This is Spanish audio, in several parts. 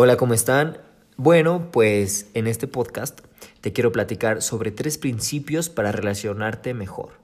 Hola, ¿cómo están? Bueno, pues en este podcast te quiero platicar sobre tres principios para relacionarte mejor.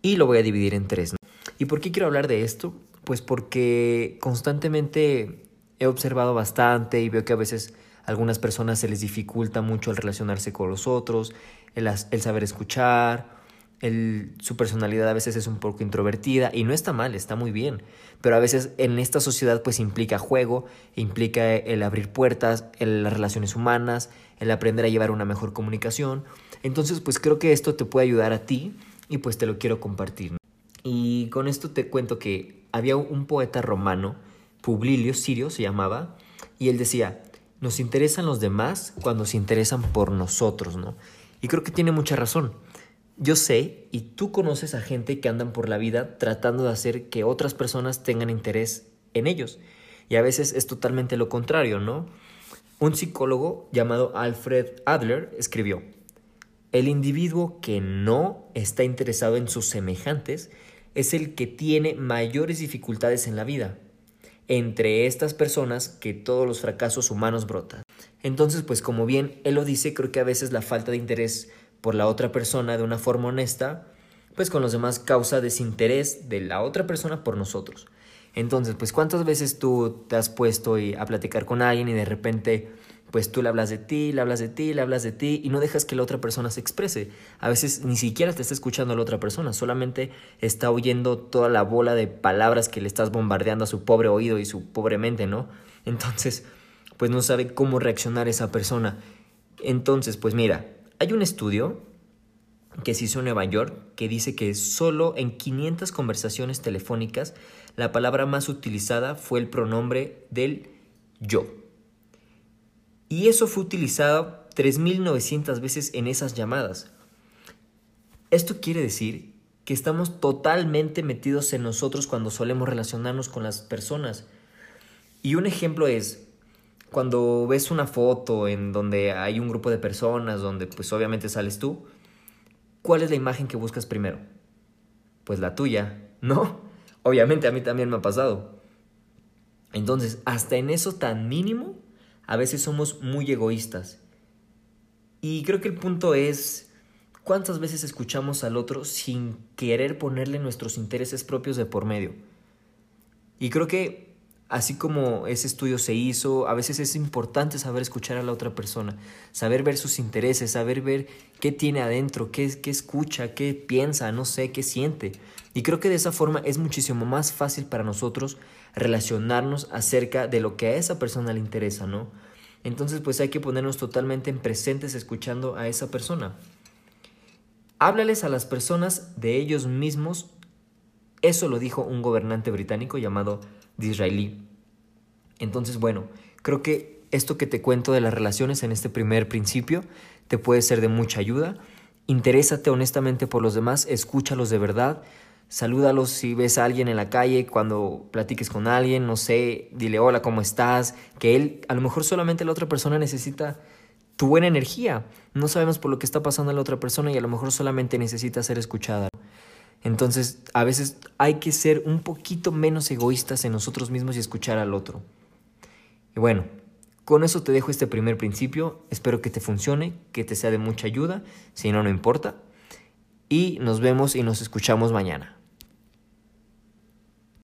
Y lo voy a dividir en tres. ¿Y por qué quiero hablar de esto? Pues porque constantemente he observado bastante y veo que a veces a algunas personas se les dificulta mucho el relacionarse con los otros, el, el saber escuchar, su personalidad a veces es un poco introvertida y no está mal, está muy bien, pero a veces en esta sociedad pues implica juego, implica el abrir puertas, las relaciones humanas, el aprender a llevar una mejor comunicación. Entonces pues creo que esto te puede ayudar a ti y pues te lo quiero compartir. Y con esto te cuento que había un poeta romano, Publilio Sirio se llamaba, y él decía, nos interesan los demás cuando se interesan por nosotros, ¿no? Y creo que tiene mucha razón. Yo sé y tú conoces a gente que andan por la vida tratando de hacer que otras personas tengan interés en ellos. Y a veces es totalmente lo contrario, ¿no? Un psicólogo llamado Alfred Adler escribió, el individuo que no está interesado en sus semejantes es el que tiene mayores dificultades en la vida. Entre estas personas que todos los fracasos humanos brotan. Entonces, pues como bien él lo dice, creo que a veces la falta de interés por la otra persona de una forma honesta, pues con los demás causa desinterés de la otra persona por nosotros. Entonces, pues cuántas veces tú te has puesto a platicar con alguien y de repente pues tú le hablas de ti, le hablas de ti, le hablas de ti y no dejas que la otra persona se exprese. A veces ni siquiera te está escuchando la otra persona, solamente está oyendo toda la bola de palabras que le estás bombardeando a su pobre oído y su pobre mente, ¿no? Entonces, pues no sabe cómo reaccionar esa persona. Entonces, pues mira, hay un estudio que se hizo en Nueva York que dice que solo en 500 conversaciones telefónicas la palabra más utilizada fue el pronombre del yo. Y eso fue utilizado 3.900 veces en esas llamadas. Esto quiere decir que estamos totalmente metidos en nosotros cuando solemos relacionarnos con las personas. Y un ejemplo es, cuando ves una foto en donde hay un grupo de personas, donde pues obviamente sales tú, ¿cuál es la imagen que buscas primero? Pues la tuya, ¿no? Obviamente a mí también me ha pasado. Entonces, hasta en eso tan mínimo, a veces somos muy egoístas. Y creo que el punto es, ¿cuántas veces escuchamos al otro sin querer ponerle nuestros intereses propios de por medio? Y creo que Así como ese estudio se hizo, a veces es importante saber escuchar a la otra persona, saber ver sus intereses, saber ver qué tiene adentro, qué, escucha, qué piensa, no sé, qué siente. Y creo que de esa forma es muchísimo más fácil para nosotros relacionarnos acerca de lo que a esa persona le interesa, ¿no? Entonces pues hay que ponernos totalmente en presentes escuchando a esa persona. Háblales a las personas de ellos mismos. Eso lo dijo un gobernante británico llamado Disraeli. Entonces, bueno, creo que esto que te cuento de las relaciones en este primer principio te puede ser de mucha ayuda. Interésate honestamente por los demás, escúchalos de verdad, salúdalos si ves a alguien en la calle, cuando platiques con alguien, no sé, dile hola, ¿cómo estás? Que él, a lo mejor solamente la otra persona necesita tu buena energía. No sabemos por lo que está pasando la otra persona y a lo mejor solamente necesita ser escuchada. Entonces, a veces hay que ser un poquito menos egoístas en nosotros mismos y escuchar al otro. Y bueno, con eso te dejo este primer principio. Espero que te funcione, que te sea de mucha ayuda. Si no, no importa. Y nos vemos y nos escuchamos mañana.